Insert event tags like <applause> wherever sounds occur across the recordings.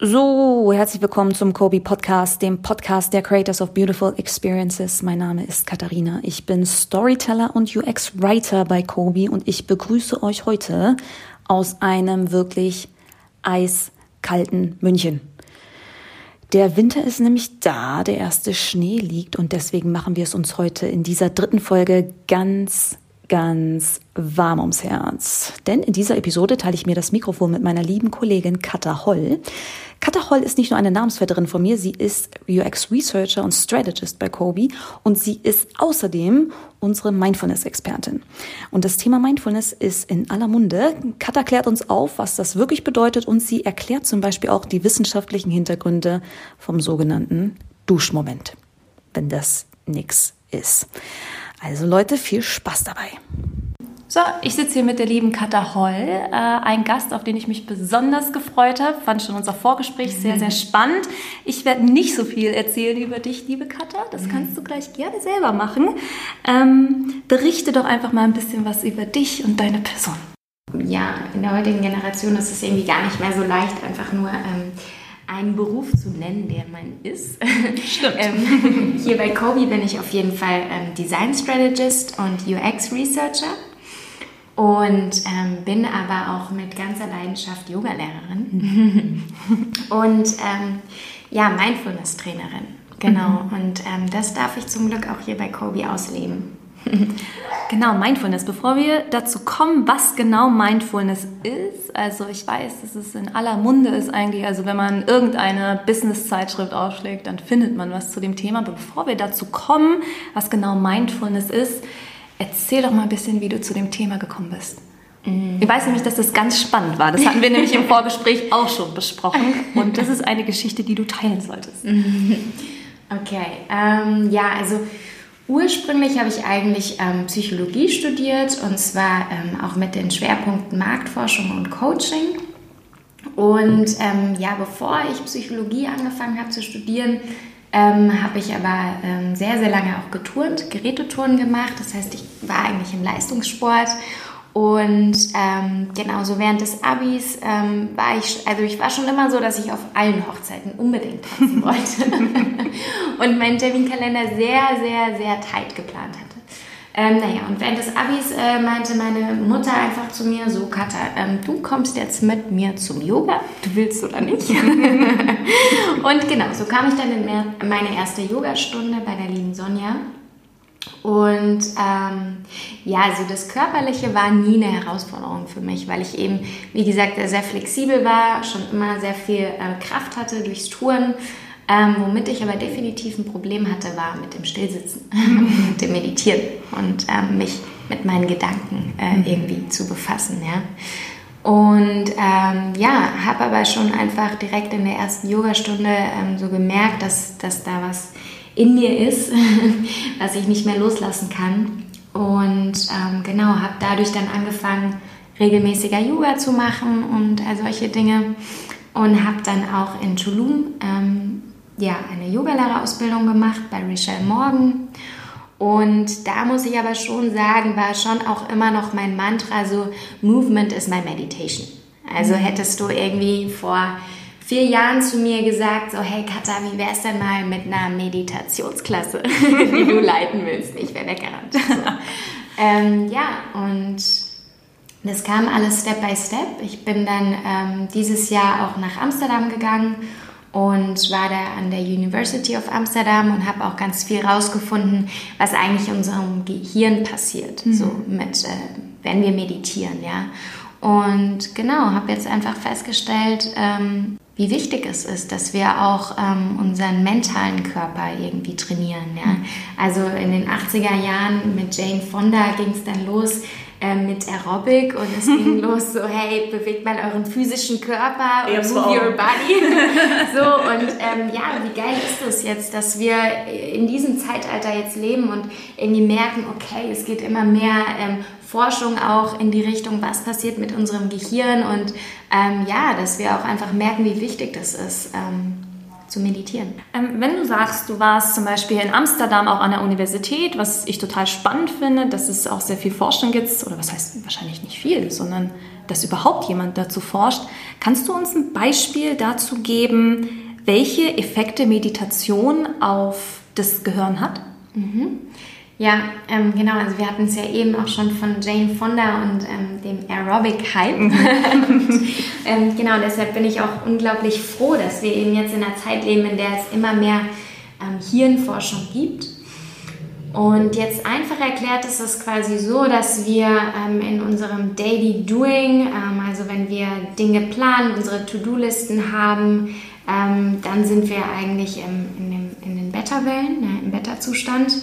So, herzlich willkommen zum Kobe Podcast, dem Podcast der Creators of Beautiful Experiences. Mein Name ist Katharina. Ich bin Storyteller und UX Writer bei Kobe und ich begrüße euch heute aus einem wirklich eiskalten München. Der Winter ist nämlich da, der erste Schnee liegt und deswegen machen wir es uns heute in dieser dritten Folge ganz ganz warm ums Herz. Denn in dieser Episode teile ich mir das Mikrofon mit meiner lieben Kollegin Katha Holl. Katha Holl ist nicht nur eine Namensvetterin von mir, sie ist UX Researcher und Strategist bei Kobe und sie ist außerdem unsere Mindfulness-Expertin. Und das Thema Mindfulness ist in aller Munde. Katha klärt uns auf, was das wirklich bedeutet und sie erklärt zum Beispiel auch die wissenschaftlichen Hintergründe vom sogenannten Duschmoment, wenn das nix ist. Also Leute, viel Spaß dabei. So, ich sitze hier mit der lieben Katha Holl, äh, ein Gast, auf den ich mich besonders gefreut habe. Fand schon unser Vorgespräch sehr, sehr spannend. Ich werde nicht so viel erzählen über dich, liebe Katha. Das kannst du gleich gerne selber machen. Ähm, berichte doch einfach mal ein bisschen was über dich und deine Person. Ja, in der heutigen Generation ist es irgendwie gar nicht mehr so leicht, einfach nur ähm, einen Beruf zu nennen, der man ist. Stimmt. <laughs> ähm, hier bei Kobe bin ich auf jeden Fall ähm, Design Strategist und UX Researcher und ähm, bin aber auch mit ganzer Leidenschaft Yogalehrerin <laughs> und ähm, ja, Mindfulness-Trainerin. Genau, mhm. und ähm, das darf ich zum Glück auch hier bei Kobe ausleben. <laughs> Genau, Mindfulness. Bevor wir dazu kommen, was genau Mindfulness ist, also ich weiß, dass es in aller Munde ist eigentlich, also wenn man irgendeine Business-Zeitschrift aufschlägt, dann findet man was zu dem Thema. Aber bevor wir dazu kommen, was genau Mindfulness ist, erzähl doch mal ein bisschen, wie du zu dem Thema gekommen bist. Mhm. Ich weiß nämlich, dass das ganz spannend war. Das hatten wir nämlich im <laughs> Vorgespräch auch schon besprochen. Und das ist eine Geschichte, die du teilen solltest. <laughs> Okay, ähm, ja, also Ursprünglich habe ich eigentlich ähm, Psychologie studiert und zwar ähm, auch mit den Schwerpunkten Marktforschung und Coaching. Und ähm, ja, bevor ich Psychologie angefangen habe zu studieren, ähm, habe ich aber ähm, sehr, sehr lange auch geturnt, Gerätetouren gemacht. Das heißt, ich war eigentlich im Leistungssport und ähm, genauso während des Abis ähm, war ich, also ich war schon immer so, dass ich auf allen Hochzeiten unbedingt tanzen <laughs> wollte und meinen Terminkalender sehr, sehr, sehr tight geplant hatte. Ähm, naja, und während des Abis äh, meinte meine Mutter einfach zu mir, so Katha, ähm, du kommst jetzt mit mir zum Yoga, du willst oder nicht. <laughs> und genau, so kam ich dann in meine erste Yogastunde bei der lieben Sonja. Und ähm, ja, also das Körperliche war nie eine Herausforderung für mich, weil ich eben, wie gesagt, sehr flexibel war, schon immer sehr viel äh, Kraft hatte durchs Touren. Ähm, womit ich aber definitiv ein Problem hatte, war mit dem Stillsitzen, <laughs> mit dem Meditieren und ähm, mich mit meinen Gedanken äh, mhm. irgendwie zu befassen. Ja. Und ähm, ja, habe aber schon einfach direkt in der ersten Yogastunde ähm, so gemerkt, dass, dass da was in mir ist, <laughs> was ich nicht mehr loslassen kann. Und ähm, genau, habe dadurch dann angefangen, regelmäßiger Yoga zu machen und all solche Dinge. Und habe dann auch in Tulum ähm, ja, eine Yogalehrerausbildung gemacht bei Richelle Morgan. Und da muss ich aber schon sagen, war schon auch immer noch mein Mantra so, Movement is my meditation. Also mhm. hättest du irgendwie vor vier Jahren zu mir gesagt, so hey Katha, wie wär's denn mal mit einer Meditationsklasse, <laughs> die du <laughs> leiten willst? Ich wäre weggerannt. So. <laughs> ähm, ja, und das kam alles Step by Step. Ich bin dann ähm, dieses Jahr auch nach Amsterdam gegangen und war da an der University of Amsterdam und habe auch ganz viel rausgefunden, was eigentlich in unserem Gehirn passiert, mhm. so mit, äh, wenn wir meditieren, ja. Und genau, habe jetzt einfach festgestellt, ähm, wie wichtig es ist, dass wir auch ähm, unseren mentalen Körper irgendwie trainieren. Ja? Also in den 80er Jahren mit Jane Fonda ging es dann los äh, mit Aerobic und es ging <laughs> los so, hey, bewegt mal euren physischen Körper und move your body. <laughs> so und ähm, ja, wie geil ist es jetzt, dass wir in diesem Zeitalter jetzt leben und irgendwie merken, okay, es geht immer mehr ähm, Forschung auch in die Richtung, was passiert mit unserem Gehirn und ähm, ja, dass wir auch einfach merken, wie wichtig das ist, ähm, zu meditieren. Ähm, wenn du sagst, du warst zum Beispiel in Amsterdam auch an der Universität, was ich total spannend finde, dass es auch sehr viel Forschung gibt, oder was heißt wahrscheinlich nicht viel, sondern dass überhaupt jemand dazu forscht. Kannst du uns ein Beispiel dazu geben, welche Effekte Meditation auf das Gehirn hat? Mhm. Ja, ähm, genau. Also wir hatten es ja eben auch schon von Jane Fonda und ähm, dem Aerobic-Hype. <laughs> ähm, genau, deshalb bin ich auch unglaublich froh, dass wir eben jetzt in einer Zeit leben, in der es immer mehr ähm, Hirnforschung gibt. Und jetzt einfach erklärt ist es quasi so, dass wir ähm, in unserem Daily Doing, ähm, also wenn wir Dinge planen, unsere To-Do-Listen haben, dann sind wir eigentlich im, in, dem, in den Beta-Wellen, ne, im Beta-Zustand.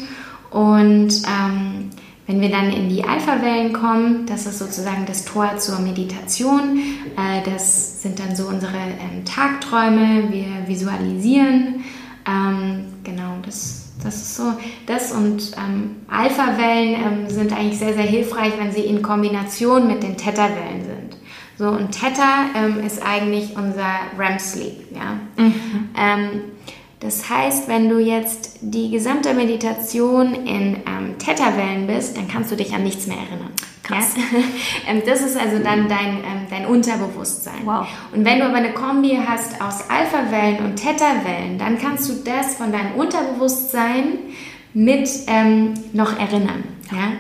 Und ähm, wenn wir dann in die Alpha-Wellen kommen, das ist sozusagen das Tor zur Meditation. Äh, das sind dann so unsere ähm, Tagträume. Wir visualisieren. Ähm, genau, das, das ist so. Das und ähm, Alpha-Wellen ähm, sind eigentlich sehr, sehr hilfreich, wenn sie in Kombination mit den Theta-Wellen sind. So, und Theta ähm, ist eigentlich unser REM-Sleep. Ja? Mhm. Das heißt, wenn du jetzt die gesamte Meditation in ähm, Theta-Wellen bist, dann kannst du dich an nichts mehr erinnern. Krass. Ja? <laughs> Ähm, das ist also dann dein, ähm, dein Unterbewusstsein. Wow. Und wenn du aber eine Kombi hast aus Alpha-Wellen und Theta-Wellen, dann kannst du das von deinem Unterbewusstsein mit ähm, noch erinnern. Ja?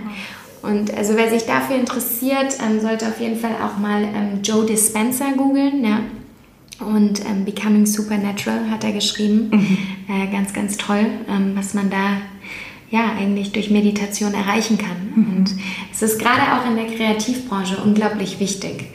Und also wer sich dafür interessiert, ähm, sollte auf jeden Fall auch mal ähm, Joe Dispenza googeln. Ja? Und ähm, Becoming Supernatural hat er geschrieben. Mhm. Äh, ganz, ganz toll, ähm, was man da ja eigentlich durch Meditation erreichen kann. Mhm. Und es ist gerade auch in der Kreativbranche unglaublich wichtig,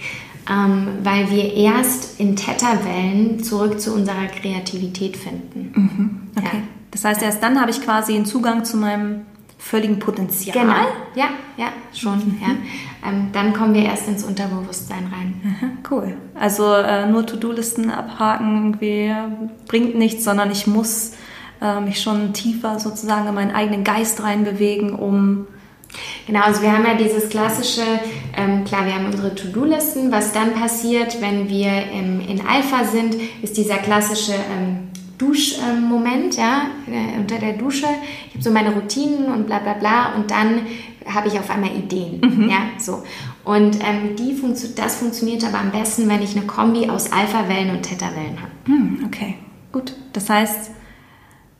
ähm, weil wir erst in Theta-Wellen zurück zu unserer Kreativität finden. Mhm. Okay. Ja. Das heißt, erst dann habe ich quasi einen Zugang zu meinem völligen Potenzial. Genau, ja, ja, schon. Mhm. Ja. Ähm, dann kommen wir erst ins Unterbewusstsein rein. Aha, cool. Also äh, nur To-Do-Listen abhaken irgendwie bringt nichts, sondern ich muss äh, mich schon tiefer sozusagen in meinen eigenen Geist reinbewegen, um Genau, also wir haben ja dieses klassische, ähm, klar, wir haben unsere To-Do-Listen. Was dann passiert, wenn wir im, in Alpha sind, ist dieser klassische ähm, Duschmoment, ja, äh, unter der Dusche. Ich habe so meine Routinen und bla bla bla und dann habe ich auf einmal Ideen, mhm. ja, so. Und ähm, die funktio das funktioniert aber am besten, wenn ich eine Kombi aus Alpha-Wellen und Theta-Wellen habe. Hm, okay, gut. Das heißt,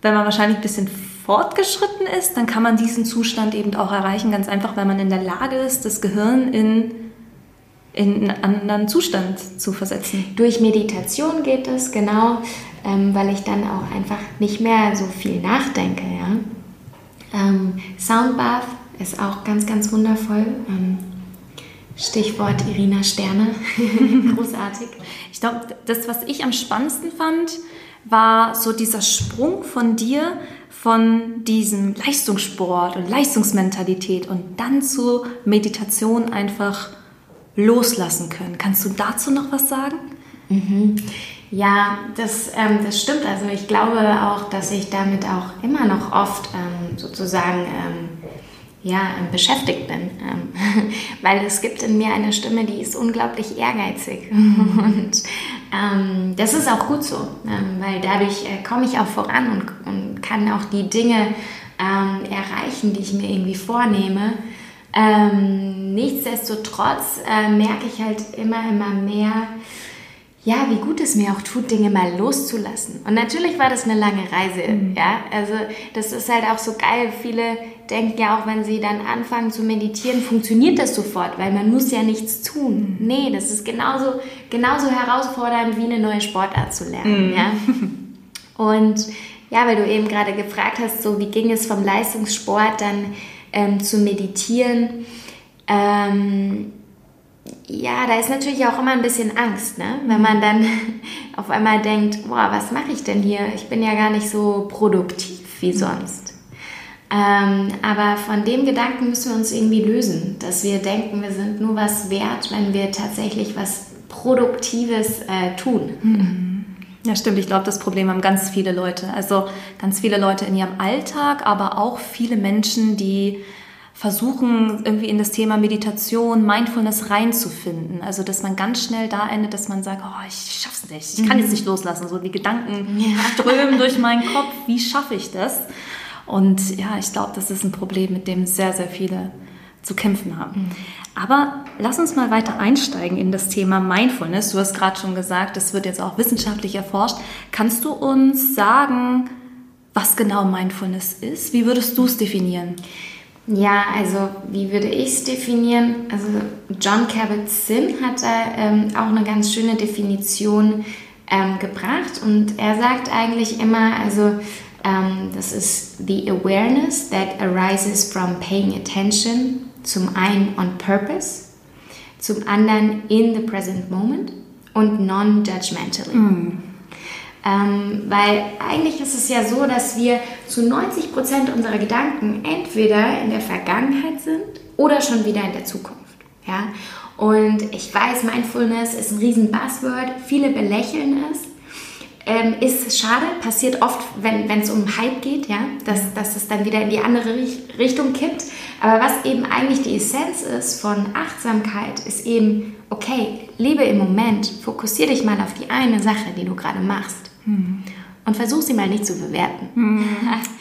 wenn man wahrscheinlich ein bisschen fortgeschritten ist, dann kann man diesen Zustand eben auch erreichen, ganz einfach, weil man in der Lage ist, das Gehirn in in einen anderen Zustand zu versetzen. Durch Meditation geht es, genau ähm, weil ich dann auch einfach nicht mehr so viel nachdenke. Ja? Ähm, Soundbath ist auch ganz, ganz wundervoll. Ähm, Stichwort Irina Sterne, <laughs> großartig. Ich glaube, das, was ich am spannendsten fand, war so dieser Sprung von dir von diesem Leistungssport und Leistungsmentalität und dann zu Meditation einfach loslassen können. Kannst du dazu noch was sagen? Mhm. Ja, das, ähm, das stimmt. Also ich glaube auch, dass ich damit auch immer noch oft ähm, sozusagen ähm, ja, ähm, beschäftigt bin. Ähm, <laughs> weil es gibt in mir eine Stimme, die ist unglaublich ehrgeizig. <laughs> Und ähm, das ist auch gut so, weil dadurch äh, komme ich auch voran und, und, kann auch die Dinge erreichen, die ich mir irgendwie vornehme. nichtsdestotrotz äh, merke ich halt immer, immer mehr, ja, wie gut es mir auch tut, Dinge mal loszulassen. Und natürlich war das eine lange Reise, mhm. ja. Also das ist halt auch so geil. Viele denken ja auch, wenn sie dann anfangen zu meditieren, funktioniert das sofort, weil man muss ja nichts tun. Mhm. Nee, das ist genauso, genauso herausfordernd wie eine neue Sportart zu lernen, mhm. ja. Und ja, weil du eben gerade gefragt hast, so wie ging es vom Leistungssport dann ähm, zu meditieren. Ähm, ja, da ist natürlich auch immer ein bisschen Angst, ne? wenn man dann <laughs> auf einmal denkt, boah, was mache ich denn hier? Ich bin ja gar nicht so produktiv wie mhm. sonst. Ähm, aber von dem Gedanken müssen wir uns irgendwie lösen, dass wir denken, wir sind nur was wert, wenn wir tatsächlich was Produktives äh, tun. Mhm. Ja, stimmt. Ich glaube, das Problem haben ganz viele Leute. Also ganz viele Leute in ihrem Alltag, aber auch viele Menschen, die versuchen, irgendwie in das Thema Meditation, Mindfulness reinzufinden. Also, dass man ganz schnell da endet, dass man sagt, oh, ich schaff's nicht, ich kann jetzt mhm. nicht loslassen. So die Gedanken ja. strömen durch meinen Kopf. Wie schaffe ich das? Und ja, ich glaube, das ist ein Problem, mit dem sehr, sehr viele zu kämpfen haben. Mhm. Aber lass uns mal weiter einsteigen in das Thema Mindfulness. Du hast gerade schon gesagt, das wird jetzt auch wissenschaftlich erforscht. Kannst du uns sagen, was genau Mindfulness ist? Wie würdest du es definieren? Ja, also wie würde ich es definieren? Also John Kabat-Zinn hat da ähm, auch eine ganz schöne Definition ähm, gebracht und er sagt eigentlich immer, also ähm, das ist the awareness that arises from paying attention, zum einen on purpose, zum anderen in the present moment und non-judgmentally. Mm. Ähm, weil eigentlich ist es ja so, dass wir zu 90 Prozent unserer Gedanken entweder in der Vergangenheit sind oder schon wieder in der Zukunft. Ja? Und ich weiß, Mindfulness ist ein riesen Buzzword. Viele belächeln es. Ähm, ist schade, passiert oft, wenn es um Hype geht, ja, dass, dass es dann wieder in die andere Richtung kippt. Aber was eben eigentlich die Essenz ist von Achtsamkeit, ist eben, okay, lebe im Moment, fokussiere dich mal auf die eine Sache, die du gerade machst. Und versuch sie mal nicht zu bewerten. Hm.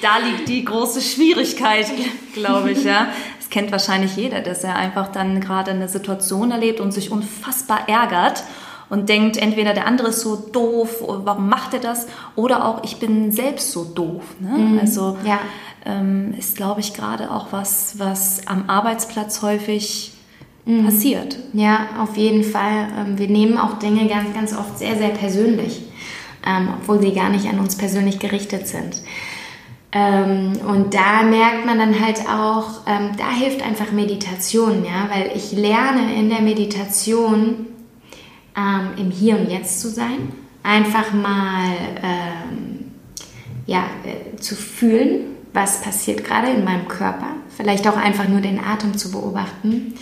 Da liegt die große Schwierigkeit, glaube ich, ja. Das kennt wahrscheinlich jeder, dass er einfach dann gerade eine Situation erlebt und sich unfassbar ärgert und denkt, entweder der andere ist so doof, warum macht er das? Oder auch, ich bin selbst so doof. Ne? Mhm. Also ja. ähm, ist, glaube ich, gerade auch was, was am Arbeitsplatz häufig mhm. passiert. Ja, auf jeden Fall. Ähm, wir nehmen auch Dinge ganz, ganz oft sehr, sehr persönlich ähm, obwohl sie gar nicht an uns persönlich gerichtet sind. Ähm, und da merkt man dann halt auch, ähm, da hilft einfach Meditation, ja, weil ich lerne in der Meditation ähm, im Hier und Jetzt zu sein, einfach mal ähm, ja, äh, zu fühlen, was passiert gerade in meinem Körper, vielleicht auch einfach nur den Atem zu beobachten.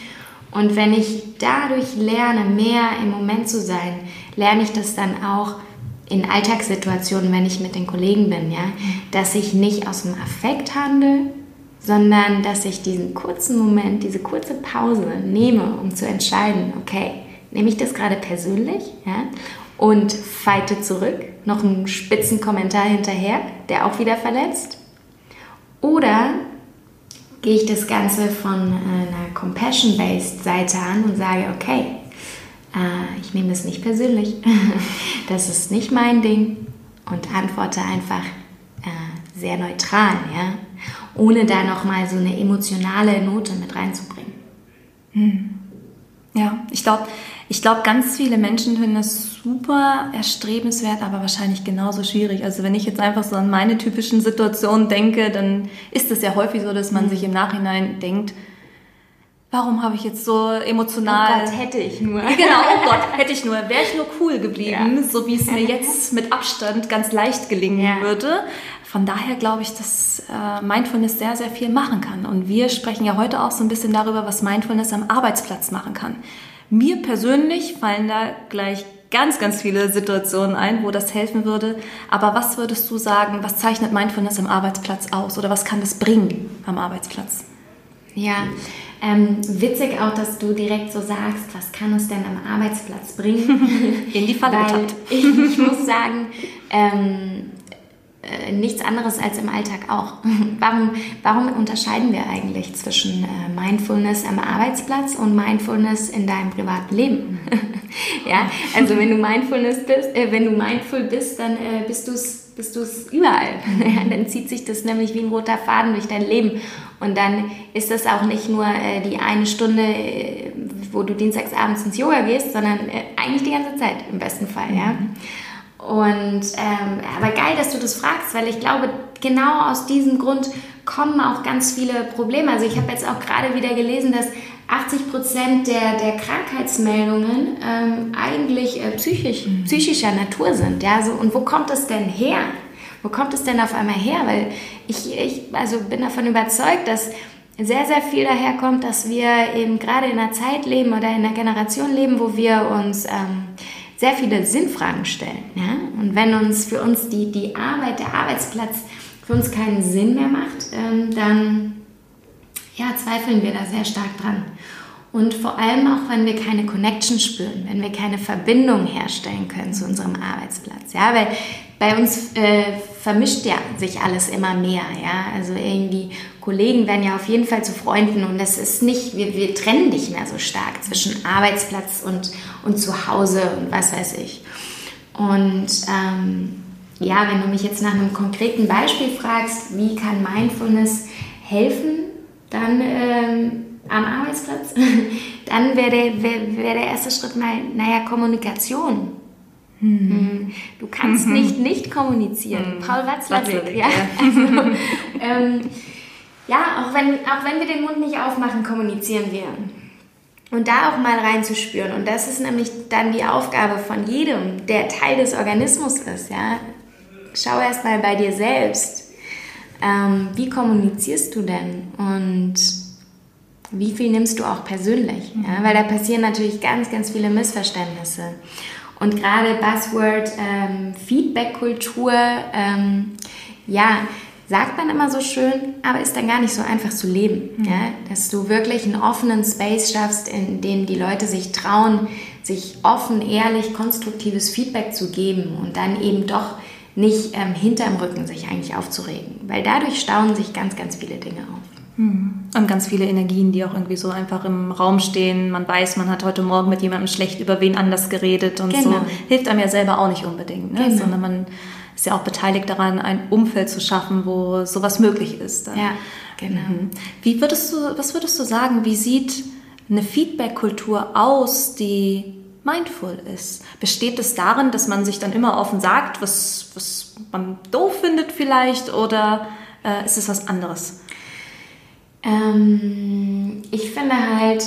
Und wenn ich dadurch lerne, mehr im Moment zu sein, lerne ich das dann auch in Alltagssituationen, wenn ich mit den Kollegen bin, ja, dass ich nicht aus dem Affekt handle, sondern dass ich diesen kurzen Moment, diese kurze Pause nehme, um zu entscheiden, okay, nehme ich das gerade persönlich, ja, und feite zurück, noch einen spitzen Kommentar hinterher, der auch wieder verletzt, oder gehe ich das Ganze von einer compassion-based Seite an und sage, okay, äh, ich nehme es nicht persönlich, <laughs> das ist nicht mein Ding und antworte einfach äh, sehr neutral, ja, ohne da nochmal so eine emotionale Note mit reinzubringen. Hm. Ja, ich glaube, ich glaube, ganz viele Menschen finden das super erstrebenswert, aber wahrscheinlich genauso schwierig. Also wenn ich jetzt einfach so an meine typischen Situationen denke, dann ist es ja häufig so, dass man hm. sich im Nachhinein denkt, warum habe ich jetzt so emotional. Oh Gott, hätte ich nur. <laughs> Genau, oh Gott, hätte ich nur. Wäre ich nur cool geblieben, ja. so wie es mir <laughs> jetzt mit Abstand ganz leicht gelingen ja. würde. Von daher glaube ich, dass äh, Mindfulness sehr, sehr viel machen kann. Und wir sprechen ja heute auch so ein bisschen darüber, was Mindfulness am Arbeitsplatz machen kann. Mir persönlich fallen da gleich ganz, ganz viele Situationen ein, wo das helfen würde. Aber was würdest du sagen, was zeichnet Mindfulness am Arbeitsplatz aus? Oder was kann das bringen am Arbeitsplatz? Ja, ähm, witzig auch, dass du direkt so sagst, was kann es denn am Arbeitsplatz bringen? <laughs> In die Falle Weil ich, ich muss sagen, ähm, äh, nichts anderes als im Alltag auch. <laughs> warum, warum unterscheiden wir eigentlich zwischen äh, Mindfulness am Arbeitsplatz und Mindfulness in deinem privaten Leben? <laughs> ja, also wenn du Mindfulness bist, äh, wenn du mindful bist, dann äh, bist du es bist überall. <laughs> dann zieht sich das nämlich wie ein roter Faden durch dein Leben. Und dann ist das auch nicht nur äh, die eine Stunde, wo du dienstags abends ins Yoga gehst, sondern eigentlich die ganze Zeit im besten Fall. Mhm. Und ähm, aber geil, dass du das fragst, weil ich glaube, genau aus diesem Grund kommen auch ganz viele Probleme. Also ich habe jetzt auch gerade wieder gelesen, dass 80 Prozent der, der Krankheitsmeldungen ähm, eigentlich äh, psychisch, mhm. psychischer Natur sind. Ja? So, und wo kommt das denn her? Wo kommt es denn auf einmal her? Weil ich, ich also bin davon überzeugt, dass sehr, sehr viel daher kommt, dass wir eben gerade in einer Zeit leben oder in einer Generation leben, wo wir uns ähm, sehr viele Sinnfragen stellen. Ja? Und wenn uns für uns die, die Arbeit, der Arbeitsplatz für uns keinen Sinn mehr macht, ähm, dann ja, zweifeln wir da sehr stark dran. Und vor allem auch, wenn wir keine Connection spüren, wenn wir keine Verbindung herstellen können zu unserem Arbeitsplatz. Ja, weil bei uns äh, vermischt ja sich alles immer mehr. Ja, also irgendwie Kollegen werden ja auf jeden Fall zu Freunden und das ist nicht, wir, wir trennen nicht mehr so stark zwischen Arbeitsplatz und, und Zuhause und was weiß ich. Und ähm, ja, wenn du mich jetzt nach einem konkreten Beispiel fragst, wie kann Mindfulness helfen, dann ähm, am Arbeitsplatz, <laughs> dann wäre wär, wär der erste Schritt mal, naja, Kommunikation. Hm. Du kannst mhm. nicht nicht kommunizieren. Hm. Paul Watzlawick, ja. Also, <laughs> ähm, ja, auch wenn, auch wenn wir den Mund nicht aufmachen, kommunizieren wir. Und da auch mal reinzuspüren. Und das ist nämlich dann die Aufgabe von jedem, der Teil des Organismus ist. Ja? Schau erst mal bei dir selbst. Ähm, wie kommunizierst du denn? Und wie viel nimmst du auch persönlich? Ja? Weil da passieren natürlich ganz, ganz viele Missverständnisse. Und gerade Buzzword ähm, Feedback-Kultur, ähm, ja, sagt man immer so schön, aber ist dann gar nicht so einfach zu leben. Mhm. Ja? Dass du wirklich einen offenen Space schaffst, in dem die Leute sich trauen, sich offen, ehrlich, konstruktives Feedback zu geben und dann eben doch nicht ähm, hinterm Rücken sich eigentlich aufzuregen. Weil dadurch stauen sich ganz, ganz viele Dinge auf. Mhm. Und ganz viele Energien, die auch irgendwie so einfach im Raum stehen. Man weiß, man hat heute Morgen mit jemandem schlecht über wen anders geredet und genau. so. Hilft einem ja selber auch nicht unbedingt, ne? Genau. sondern man ist ja auch beteiligt daran, ein Umfeld zu schaffen, wo sowas möglich ist. Dann. Ja, genau. Mhm. Wie würdest du, was würdest du sagen, wie sieht eine Feedback-Kultur aus, die mindful ist? Besteht es darin, dass man sich dann immer offen sagt, was, was man doof findet vielleicht, oder äh, ist es was anderes? Ähm, ich finde halt,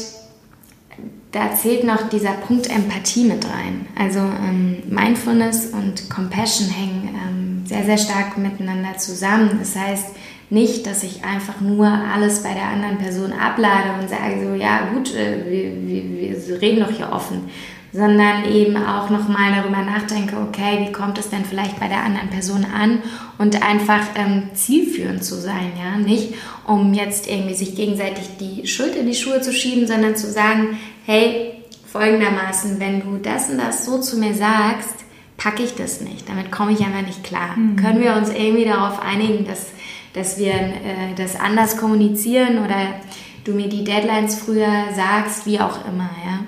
da zählt noch dieser Punkt Empathie mit rein. Also ähm, Mindfulness und Compassion hängen ähm, sehr, sehr stark miteinander zusammen. Das heißt nicht, dass ich einfach nur alles bei der anderen Person ablade und sage so, ja gut, äh, wir, wir, wir reden doch hier offen, sondern eben auch nochmal darüber nachdenke, okay, wie kommt es denn vielleicht bei der anderen Person an und einfach ähm, zielführend zu sein, ja, nicht um jetzt irgendwie sich gegenseitig die Schuld in die Schuhe zu schieben, sondern zu sagen, hey, folgendermaßen, wenn du das und das so zu mir sagst, packe ich das nicht, damit komme ich einfach nicht klar. Mhm. Können wir uns irgendwie darauf einigen, dass, dass wir äh, das anders kommunizieren oder du mir die Deadlines früher sagst, wie auch immer, ja.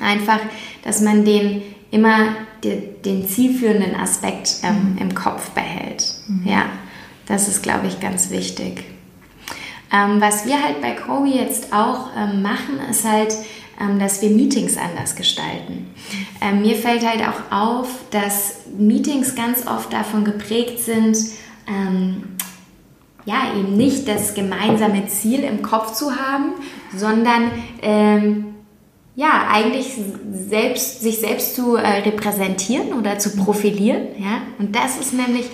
Einfach, dass man den immer den, den zielführenden Aspekt ähm, mhm. im Kopf behält. Mhm. Ja, das ist, glaube ich, ganz wichtig. Ähm, was wir halt bei Kobe jetzt auch ähm, machen, ist halt, ähm, dass wir Meetings anders gestalten. Ähm, mir fällt halt auch auf, dass Meetings ganz oft davon geprägt sind, ähm, ja, eben nicht das gemeinsame Ziel im Kopf zu haben, sondern ja, eigentlich selbst, sich selbst zu äh, repräsentieren oder zu profilieren. Ja? Und das ist nämlich,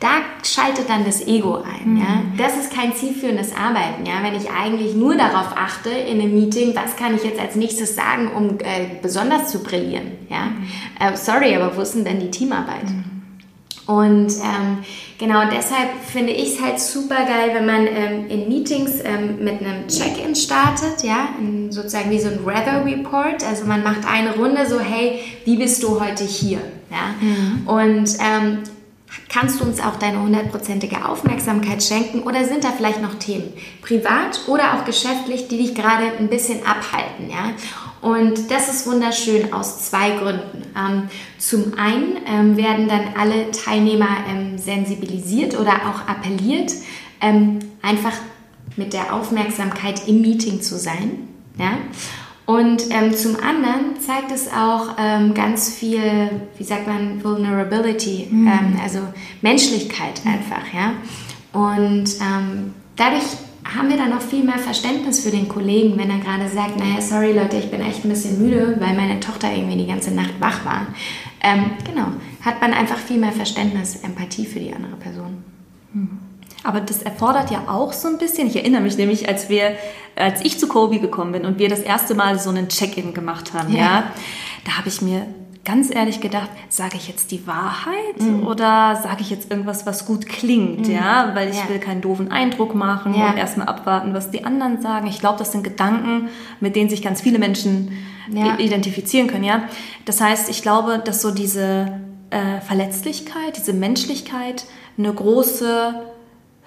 da schaltet dann das Ego ein. Mhm. Ja? Das ist kein zielführendes Arbeiten. Ja? Wenn ich eigentlich nur darauf achte in einem Meeting, was kann ich jetzt als nächstes sagen, um äh, besonders zu brillieren. Ja? Mhm. Äh, sorry, aber wo ist denn dann die Teamarbeit? Mhm. Und ähm, genau deshalb finde ich es halt super geil, wenn man ähm, in Meetings ähm, mit einem Check-in startet, ja, in sozusagen wie so ein Weather Report. Also man macht eine Runde so, hey, wie bist du heute hier? Ja? Mhm. Und ähm, kannst du uns auch deine hundertprozentige Aufmerksamkeit schenken oder sind da vielleicht noch Themen, privat oder auch geschäftlich, die dich gerade ein bisschen abhalten, ja? Und das ist wunderschön aus zwei Gründen. Ähm, zum einen ähm, werden dann alle Teilnehmer ähm, sensibilisiert oder auch appelliert, einfach mit der Aufmerksamkeit im Meeting zu sein. Ja? Und ähm, zum anderen zeigt es auch ähm, ganz viel, wie sagt man, Vulnerability, mhm. also Menschlichkeit einfach. Ja? Und dadurch haben wir dann noch viel mehr Verständnis für den Kollegen, wenn er gerade sagt, naja, sorry Leute, ich bin echt ein bisschen müde, weil meine Tochter irgendwie die ganze Nacht wach war. Ähm, genau, hat man einfach viel mehr Verständnis, Empathie für die andere Person. Hm. Aber das erfordert ja auch so ein bisschen, ich erinnere mich nämlich, als wir, als ich zu Kobe gekommen bin und wir das erste Mal so einen Check-in gemacht haben, ja, ja da habe ich mir ganz ehrlich gedacht, sage ich jetzt die Wahrheit mhm. oder sage ich jetzt irgendwas, was gut klingt, mhm. ja, weil ich ja. will keinen doofen Eindruck machen ja. und erstmal abwarten, was die anderen sagen. Ich glaube, das sind Gedanken, mit denen sich ganz viele Menschen ja. identifizieren können, ja. Das heißt, ich glaube, dass so diese äh, Verletzlichkeit, diese Menschlichkeit eine große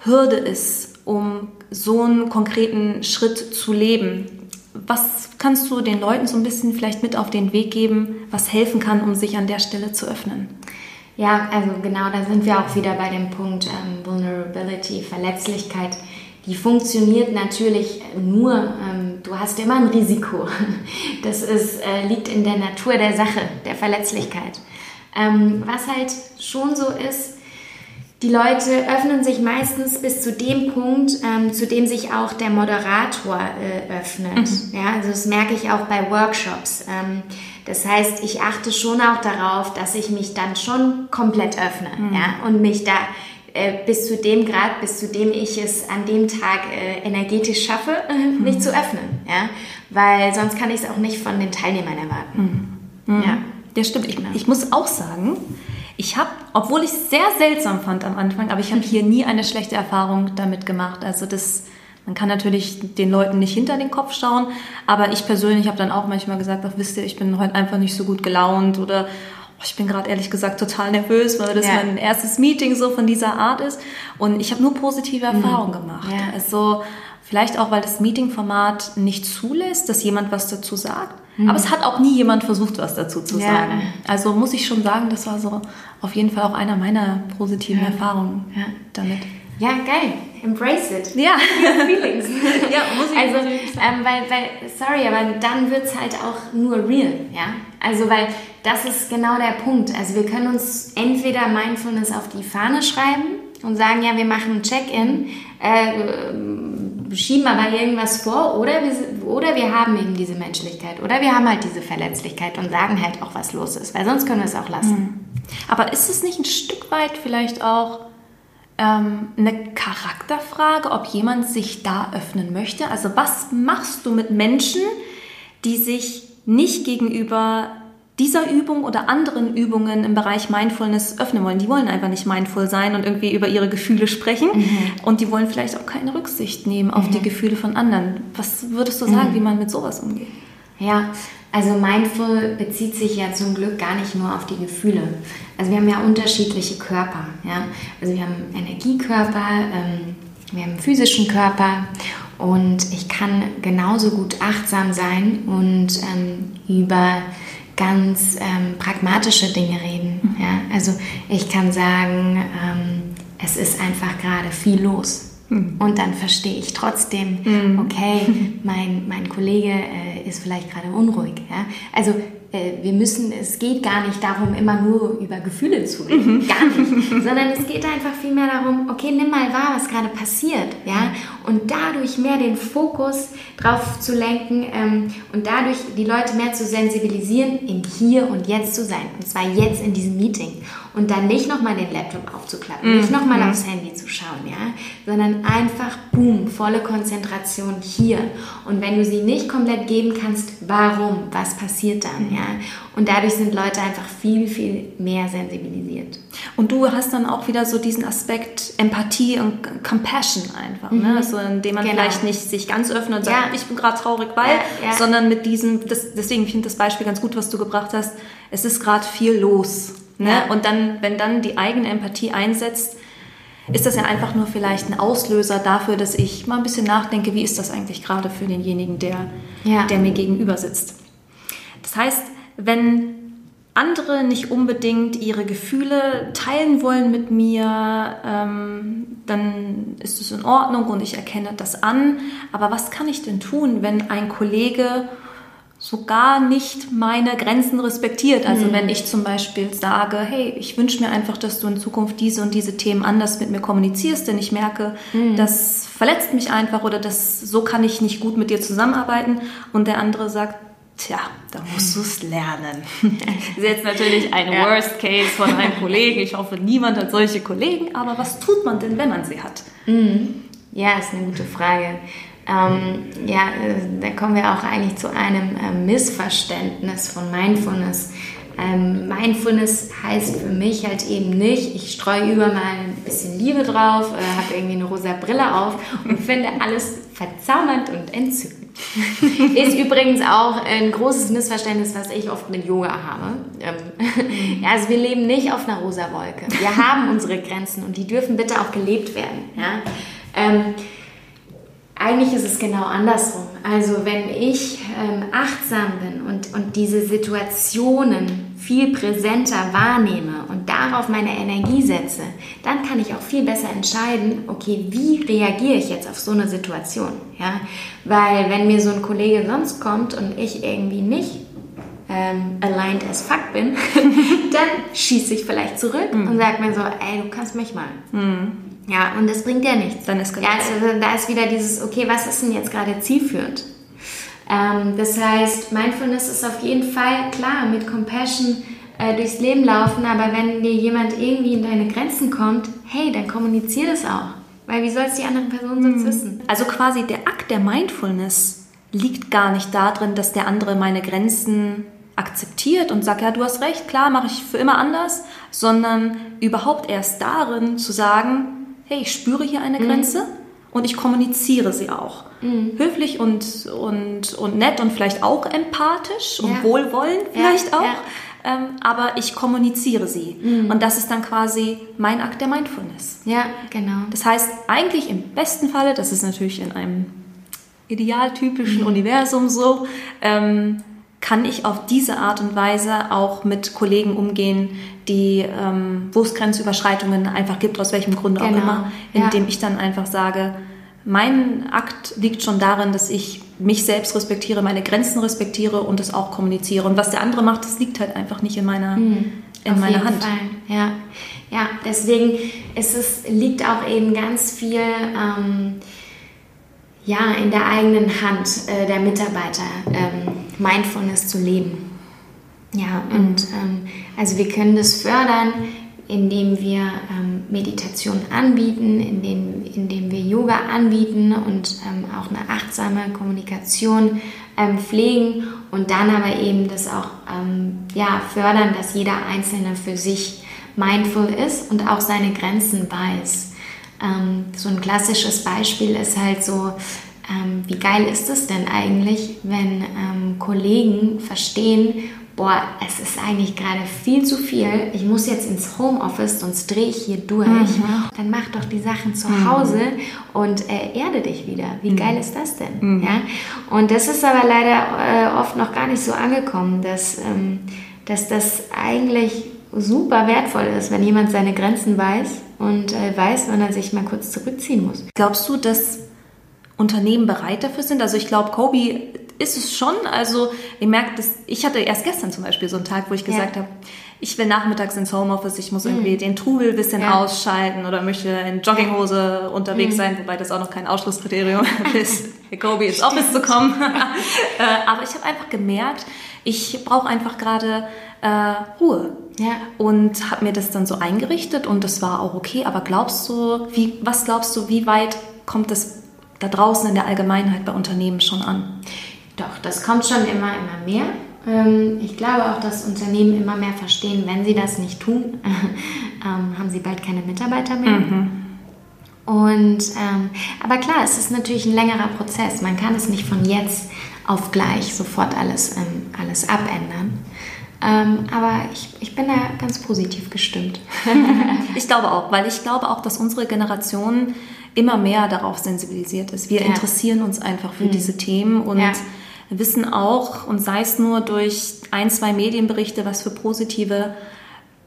Hürde ist, um so einen konkreten Schritt zu leben. Was kannst du den Leuten so ein bisschen vielleicht mit auf den Weg geben, was helfen kann, um sich an der Stelle zu öffnen? Ja, also genau, da sind wir auch wieder bei dem Punkt ähm, Vulnerability, Verletzlichkeit. Die funktioniert natürlich nur, ähm, du hast immer ein Risiko. <laughs> Das ist, äh, liegt in der Natur der Sache, der Verletzlichkeit. Ähm, was halt schon so ist, die Leute öffnen sich meistens bis zu dem Punkt, ähm, zu dem sich auch der Moderator äh, öffnet. Mhm. Ja, also das merke ich auch bei Workshops. Ähm, das heißt, ich achte schon auch darauf, dass ich mich dann schon komplett öffne mhm. ja, und mich da äh, bis zu dem Grad, bis zu dem ich es an dem Tag äh, energetisch schaffe, äh, mhm. mich zu öffnen. Ja? Weil sonst kann ich es auch nicht von den Teilnehmern erwarten. Mhm. Mhm. Ja. ja, stimmt. Ich, ich muss auch sagen, ich habe, obwohl ich es sehr seltsam fand am Anfang, aber ich habe hier nie eine schlechte Erfahrung damit gemacht. Also das, man kann natürlich den Leuten nicht hinter den Kopf schauen, aber ich persönlich habe dann auch manchmal gesagt, ach wisst ihr, ich bin heute einfach nicht so gut gelaunt oder oh, ich bin gerade ehrlich gesagt total nervös, weil das ja. mein erstes Meeting so von dieser Art ist. Und ich habe nur positive mhm. Erfahrungen mhm. gemacht. Ja. Also Vielleicht auch, weil das Meeting-Format nicht zulässt, dass jemand was dazu sagt. Mhm. Aber es hat auch nie jemand versucht, was dazu zu ja. sagen. Also muss ich schon sagen, das war so auf jeden Fall auch einer meiner positiven ja. Erfahrungen ja. damit. Ja, geil. Embrace it. Ja. <laughs> Feelings. <laughs> ja, muss ich also, ähm, weil, weil, sorry, aber dann wird es halt auch nur real, ja. Also, weil das ist genau der Punkt. Also, wir können uns entweder Mindfulness auf die Fahne schreiben und sagen, ja, wir machen ein Check-in, äh, schieben aber irgendwas vor oder wir, oder wir haben eben diese Menschlichkeit oder wir haben halt diese Verletzlichkeit und sagen halt auch, was los ist, weil sonst können wir es auch lassen. Mhm. Aber ist es nicht ein Stück weit vielleicht auch ähm, eine Charakterfrage, ob jemand sich da öffnen möchte? Also was machst du mit Menschen, die sich nicht gegenüber dieser Übung oder anderen Übungen im Bereich Mindfulness öffnen wollen. Die wollen einfach nicht mindful sein und irgendwie über ihre Gefühle sprechen mhm. und die wollen vielleicht auch keine Rücksicht nehmen auf mhm. die Gefühle von anderen. Was würdest du sagen, mhm. wie man mit sowas umgeht? Ja, also Mindful bezieht sich ja zum Glück gar nicht nur auf die Gefühle. Also wir haben ja unterschiedliche Körper. Ja? Also wir haben Energiekörper, ähm, wir haben physischen Körper und ich kann genauso gut achtsam sein und ähm, über ganz ähm, pragmatische Dinge reden. Mhm. Ja? Also ich kann sagen, ähm, es ist einfach gerade viel los. Mhm. Und dann verstehe ich trotzdem, mhm. okay, <laughs> mein, mein Kollege äh, ist vielleicht gerade unruhig. Ja? Also äh, wir müssen, es geht gar nicht darum, immer nur über Gefühle zu reden, gar nicht, <laughs> sondern es geht einfach vielmehr darum, okay, nimm mal wahr, was gerade passiert, ja, und dadurch mehr den Fokus drauf zu lenken ähm, und dadurch die Leute mehr zu sensibilisieren, im Hier und Jetzt zu sein, und zwar jetzt in diesem Meeting. Und dann nicht nochmal den Laptop aufzuklappen, mhm. nicht nochmal mhm. aufs Handy zu schauen, ja, sondern einfach, boom, volle Konzentration hier. Und wenn du sie nicht komplett geben kannst, warum, was passiert dann, ja, und dadurch sind Leute einfach viel, viel mehr sensibilisiert. Und du hast dann auch wieder so diesen Aspekt Empathie und Compassion einfach, ne? mhm. ne? also indem man genau. vielleicht nicht sich ganz öffnet und sagt, ja. ich bin gerade traurig, weil, ja, ja. sondern mit diesem, das, deswegen finde ich das Beispiel ganz gut, was du gebracht hast, es ist gerade viel los. Ne? Und dann, wenn dann die eigene Empathie einsetzt, ist das ja einfach nur vielleicht ein Auslöser dafür, dass ich mal ein bisschen nachdenke, wie ist das eigentlich gerade für denjenigen, der, der mir gegenüber sitzt. Das heißt, wenn andere nicht unbedingt ihre Gefühle teilen wollen mit mir, ähm, dann ist es in Ordnung und ich erkenne das an. Aber was kann ich denn tun, wenn ein Kollege sogar nicht meine Grenzen respektiert? Also mhm. wenn ich zum Beispiel sage, hey, ich wünsche mir einfach, dass du in Zukunft diese und diese Themen anders mit mir kommunizierst, denn ich merke, mhm. das verletzt mich einfach oder das, so kann ich nicht gut mit dir zusammenarbeiten. Und der andere sagt, Tja, da musst du es lernen. Das <laughs> ist jetzt natürlich ein ja. Worst Case von einem Kollegen. Ich hoffe, niemand hat solche Kollegen. Aber was tut man denn, wenn man sie hat? Mhm. Ja, ist eine gute Frage. Ähm, ja, da kommen wir auch eigentlich zu einem äh, Missverständnis von Mindfulness. Ähm, Mindfulness heißt für mich halt eben nicht, ich streue über mal ein bisschen Liebe drauf, äh, habe irgendwie eine rosa Brille auf und finde alles verzaubernd und entzückend. <laughs> Ist übrigens auch ein großes Missverständnis, was ich oft mit Yoga habe. Ähm, <laughs> ja, also wir leben nicht auf einer rosa Wolke. Wir <laughs> haben unsere Grenzen und die dürfen bitte auch gelebt werden. Ja? Ähm, eigentlich ist es genau andersrum. Also wenn ich ähm, achtsam bin und, und diese Situationen viel präsenter wahrnehme und darauf meine Energie setze, dann kann ich auch viel besser entscheiden, okay, wie reagiere ich jetzt auf so eine Situation? Ja? Weil wenn mir so ein Kollege sonst kommt und ich irgendwie nicht ähm, aligned as fuck bin, <laughs> dann schieße ich vielleicht zurück mhm. und sage mir so, ey, du kannst mich mal. Mhm. Ja, und das bringt ja nichts. Dann ist ja, also da ist wieder dieses, okay, was ist denn jetzt gerade zielführend? Ähm, das heißt, Mindfulness ist auf jeden Fall klar, mit Compassion äh, durchs Leben laufen, aber wenn dir jemand irgendwie in deine Grenzen kommt, hey, dann kommunizier das auch. Weil wie soll es die andere Person sonst mhm. wissen? Also quasi der Akt der Mindfulness liegt gar nicht darin, dass der andere meine Grenzen akzeptiert und sagt, ja, du hast recht, klar, mache ich für immer anders, sondern überhaupt erst darin zu sagen, hey, ich spüre hier eine mhm. Grenze und ich kommuniziere sie auch. Mhm. Höflich und, und, und nett und vielleicht auch empathisch und ja. wohlwollend vielleicht ja, auch. Ja. Ähm, aber ich kommuniziere sie. Mhm. Und das ist dann quasi mein Akt der Mindfulness. Ja, genau. Das heißt, eigentlich im besten Falle, das ist natürlich in einem idealtypischen mhm. Universum so, ähm, kann ich auf diese Art und Weise auch mit Kollegen umgehen, die, ähm, wo es Grenzüberschreitungen einfach gibt, aus welchem Grunde genau. auch immer, indem ja. ich dann einfach sage, mein Akt liegt schon darin, dass ich mich selbst respektiere, meine Grenzen respektiere und es auch kommuniziere. Und was der andere macht, das liegt halt einfach nicht in meiner, mhm. in meiner Hand. Fall. Ja. ja, deswegen ist es, liegt auch eben ganz viel ähm, ja, in der eigenen Hand äh, der Mitarbeiter. Ähm, Mindfulness zu leben. Ja, und ähm, also wir können das fördern, indem wir ähm, Meditation anbieten, indem, indem wir Yoga anbieten und ähm, auch eine achtsame Kommunikation ähm, pflegen und dann aber eben das auch ähm, ja, fördern, dass jeder Einzelne für sich mindful ist und auch seine Grenzen weiß. Ähm, so ein klassisches Beispiel ist halt so, ähm, wie geil ist es denn eigentlich, wenn ähm, Kollegen verstehen, boah, es ist eigentlich gerade viel zu viel, ich muss jetzt ins Homeoffice, sonst drehe ich hier durch. Mhm. Dann mach doch die Sachen zu mhm. Hause und äh, erde dich wieder. Wie mhm. geil ist das denn? Mhm. Ja? Und das ist aber leider äh, oft noch gar nicht so angekommen, dass, ähm, dass das eigentlich super wertvoll ist, wenn jemand seine Grenzen weiß und äh, weiß, wann er sich mal kurz zurückziehen muss. Glaubst du, dass Unternehmen bereit dafür sind. Also ich glaube, Kobe ist es schon. Also ihr merkt, dass ich hatte erst gestern zum Beispiel so einen Tag, wo ich gesagt ja. habe, ich will nachmittags ins Homeoffice, ich muss mhm. irgendwie den Trubel ein bisschen ja. ausschalten oder möchte in Jogginghose unterwegs mhm. sein, wobei das auch noch kein Ausschlusskriterium <laughs> ist, Kobe ins Office zu kommen. Aber ich habe einfach gemerkt, ich brauche einfach gerade äh, Ruhe. Ja. Und habe mir das dann so eingerichtet und das war auch okay. Aber glaubst du, wie, was glaubst du, wie weit kommt das da draußen in der Allgemeinheit bei Unternehmen schon an? Doch, das kommt schon immer, immer mehr. Ähm, ich glaube auch, dass Unternehmen immer mehr verstehen, wenn sie das nicht tun, <laughs> ähm, haben sie bald keine Mitarbeiter mehr. Mhm. Und, ähm, aber klar, es ist natürlich ein längerer Prozess. Man kann es nicht von jetzt auf gleich sofort alles, ähm, alles abändern. Ähm, aber ich, ich bin da ganz positiv gestimmt. <laughs> ich glaube auch, weil ich glaube auch, dass unsere Generation immer mehr darauf sensibilisiert ist. Wir ja. interessieren uns einfach für mhm. diese Themen und ja. wissen auch, und sei es nur durch ein, zwei Medienberichte, was für positive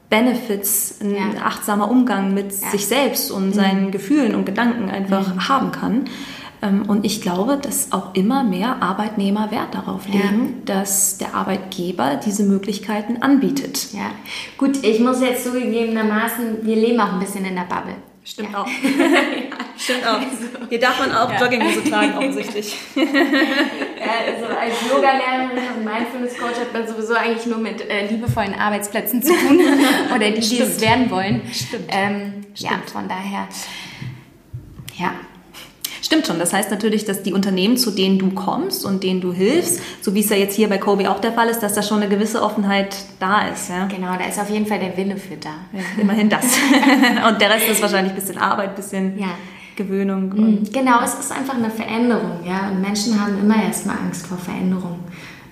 Benefits ein ja. achtsamer Umgang mit sich selbst und mhm. seinen Gefühlen und Gedanken einfach mhm. haben kann. Ähm, und ich glaube, dass auch immer mehr Arbeitnehmer Wert darauf legen, ja. dass der Arbeitgeber diese Möglichkeiten anbietet. Ja, gut, ich muss jetzt zugegebenermaßen, wir leben auch ein bisschen in der Bubble. Stimmt ja. auch. <laughs> Stimmt auch. Also, Hier darf man auch ja. Jogginghose tragen, <laughs> offensichtlich. ja, also als Yoga-Lehrerin und Mindfulness-Coach hat man sowieso eigentlich nur mit äh, liebevollen Arbeitsplätzen zu tun. <laughs> Oder die, die es werden wollen. Stimmt. Ähm, Stimmt. Ja, von daher, ja. Stimmt schon. Das heißt natürlich, dass die Unternehmen, zu denen du kommst und denen du hilfst, so wie es ja jetzt hier bei Kobe auch der Fall ist, dass da schon eine gewisse Offenheit da ist. Ja? Genau, da ist auf jeden Fall der Wille für da. Ja, immerhin das. <laughs> und der Rest ist wahrscheinlich ein bisschen Arbeit, ein bisschen ja. Gewöhnung. Mhm. genau, es ist einfach eine Veränderung. Ja? Und Menschen haben immer erstmal Angst vor Veränderung.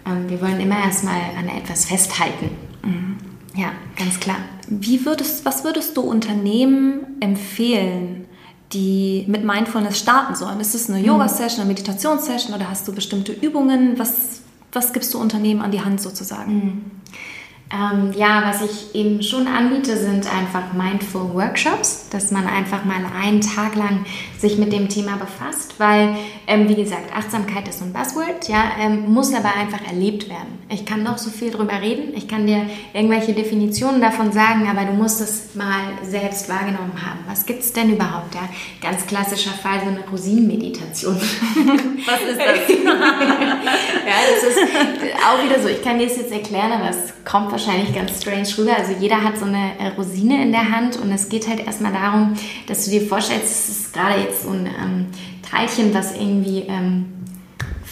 Ähm, wir wollen immer erstmal an etwas festhalten. Mhm. Ja, ganz klar. Wie würdest, was würdest du Unternehmen empfehlen, die mit Mindfulness starten sollen? Ist es eine Yoga-Session, eine Meditationssession oder hast du bestimmte Übungen? Was, was gibst du Unternehmen an die Hand sozusagen? Mhm. Ähm, ja, was ich eben schon anbiete, sind einfach Mindful Workshops, dass man einfach mal einen Tag lang sich mit dem Thema befasst, weil, ähm, wie gesagt, Achtsamkeit ist so ein Buzzword, ja, ähm, muss aber einfach erlebt werden. Ich kann noch so viel drüber reden, ich kann dir irgendwelche Definitionen davon sagen, aber du musst es mal selbst wahrgenommen haben. Was gibt es denn überhaupt? Ja? Ganz klassischer Fall, so eine Rosinenmeditation. <laughs> Was ist das? <laughs> ja, das ist auch wieder so, ich kann dir das jetzt erklären, aber es kommt wahrscheinlich ganz strange rüber. Also jeder hat so eine äh, Rosine in der Hand und es geht halt erstmal darum, dass du dir vorstellst, es ist gerade jetzt so ein ähm, Teilchen, was irgendwie ähm,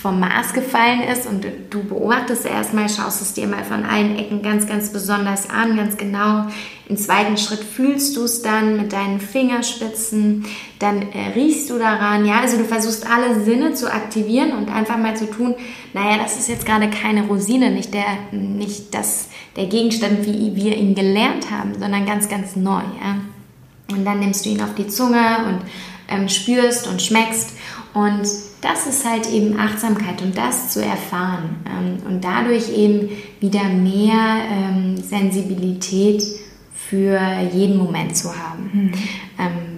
vom Mars gefallen ist und du beobachtest erstmal, schaust es dir mal von allen Ecken ganz, ganz besonders an, ganz genau. Im zweiten Schritt fühlst du es dann mit deinen Fingerspitzen, dann äh, riechst du daran, ja, also du versuchst alle Sinne zu aktivieren und einfach mal zu tun, naja, das ist jetzt gerade keine Rosine, nicht der, nicht das, der Gegenstand, wie wir ihn gelernt haben, sondern ganz, ganz neu, ja. Und dann nimmst du ihn auf die Zunge und ähm, spürst und schmeckst und das ist halt eben Achtsamkeit und das zu erfahren ähm, und dadurch eben wieder mehr ähm, Sensibilität für jeden Moment zu haben. Mhm.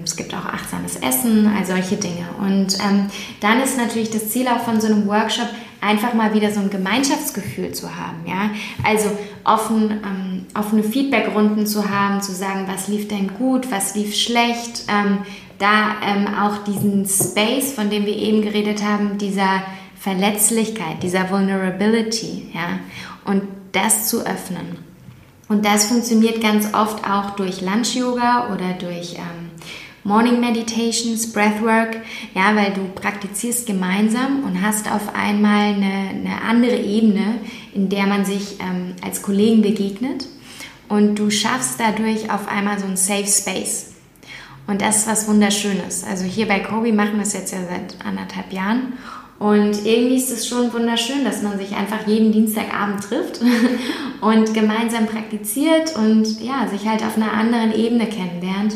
Es gibt auch achtsames Essen, all solche Dinge. Und ähm, dann ist natürlich das Ziel auch von so einem Workshop, einfach mal wieder so ein Gemeinschaftsgefühl zu haben. Ja? Also offen, ähm, offene Feedbackrunden zu haben, zu sagen, was lief denn gut, was lief schlecht, ähm, da ähm, auch diesen Space, von dem wir eben geredet haben, dieser Verletzlichkeit, dieser Vulnerability, ja, und das zu öffnen. Und das funktioniert ganz oft auch durch Lunch-Yoga oder durch ähm, Morning Meditations, Breathwork, ja, weil du praktizierst gemeinsam und hast auf einmal eine, eine andere Ebene, in der man sich ähm, als Kollegen begegnet und du schaffst dadurch auf einmal so ein Safe Space. Und das ist was Wunderschönes. Also hier bei Kobe machen wir es jetzt ja seit anderthalb Jahren. Und irgendwie ist es schon wunderschön, dass man sich einfach jeden Dienstagabend trifft <laughs> und gemeinsam praktiziert und ja, sich halt auf einer anderen Ebene kennenlernt.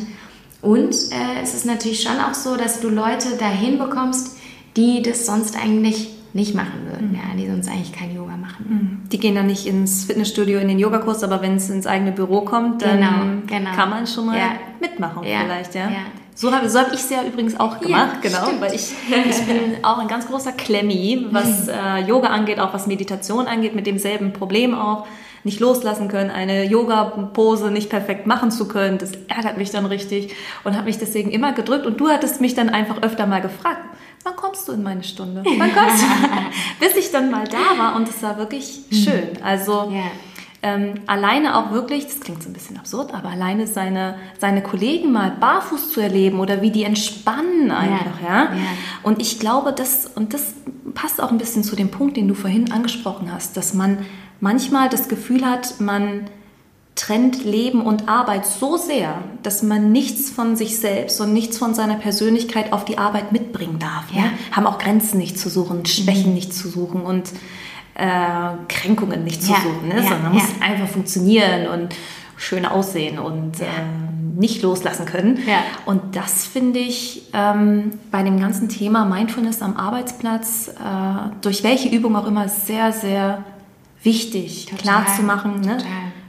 Und äh, es ist natürlich schon auch so, dass du Leute dahin bekommst, die das sonst eigentlich nicht machen würden, mhm. ja, die sonst eigentlich kein Yoga machen. Mhm. Die gehen dann nicht ins Fitnessstudio in den Yogakurs, aber wenn es ins eigene Büro kommt, dann genau, genau. kann man schon mal ja. Mitmachen ja. vielleicht, ja. ja. So habe so hab ich es ja übrigens auch gemacht, genau, stimmt. weil ich, ich bin <laughs> auch ein ganz großer Klemmi, was mhm. äh, Yoga angeht, auch was Meditation angeht, mit demselben Problem auch nicht loslassen können, eine Yoga-Pose nicht perfekt machen zu können. Das ärgert mich dann richtig und habe mich deswegen immer gedrückt. Und du hattest mich dann einfach öfter mal gefragt, wann kommst du in meine Stunde? Wann kommst du? <laughs> Bis ich dann mal da war und es war wirklich mhm. schön. Also yeah. Ähm, alleine auch wirklich, das klingt so ein bisschen absurd, aber alleine seine, seine Kollegen mal barfuß zu erleben oder wie die entspannen einfach, yeah. ja. Yeah. Und ich glaube, das, und das passt auch ein bisschen zu dem Punkt, den du vorhin angesprochen hast, dass man manchmal das Gefühl hat, man trennt Leben und Arbeit so sehr, dass man nichts von sich selbst und nichts von seiner Persönlichkeit auf die Arbeit mitbringen darf. Ja. ja? Haben auch Grenzen nicht zu suchen, Schwächen mhm. nicht zu suchen und äh, Kränkungen nicht zu ja. suchen, ne? ja. sondern muss einfach funktionieren und schön aussehen und äh, nicht loslassen können. Und das finde ich ähm, bei dem ganzen Thema Mindfulness am Arbeitsplatz, äh, durch welche Übung auch immer, sehr, sehr wichtig, total, klar zu machen. Ne?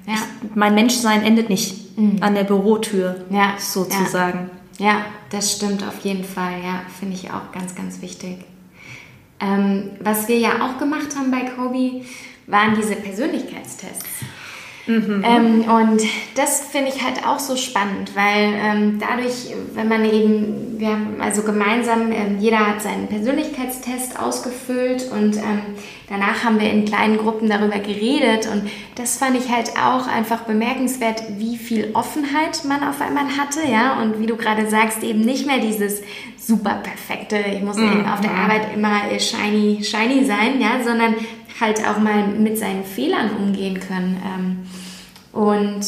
Ja. Ich, mein Menschsein endet nicht mhm. an der Bürotür, ja. sozusagen. Ja. ja. das stimmt auf jeden Fall. Ja, finde ich auch ganz, ganz wichtig. Ähm, was wir ja auch gemacht haben bei Kobe, waren diese Persönlichkeitstests. Mhm. Ähm, und das finde ich halt auch so spannend, weil ähm, dadurch, wenn man eben, wir haben also gemeinsam, ähm, jeder hat seinen Persönlichkeitstest ausgefüllt und ähm, danach haben wir in kleinen Gruppen darüber geredet und das fand ich halt auch einfach bemerkenswert, wie viel Offenheit man auf einmal hatte, ja, und wie du gerade sagst, eben nicht mehr dieses super perfekte, ich muss mhm. auf der Arbeit immer shiny, shiny sein, ja, sondern halt auch mal mit seinen Fehlern umgehen können. Ähm, und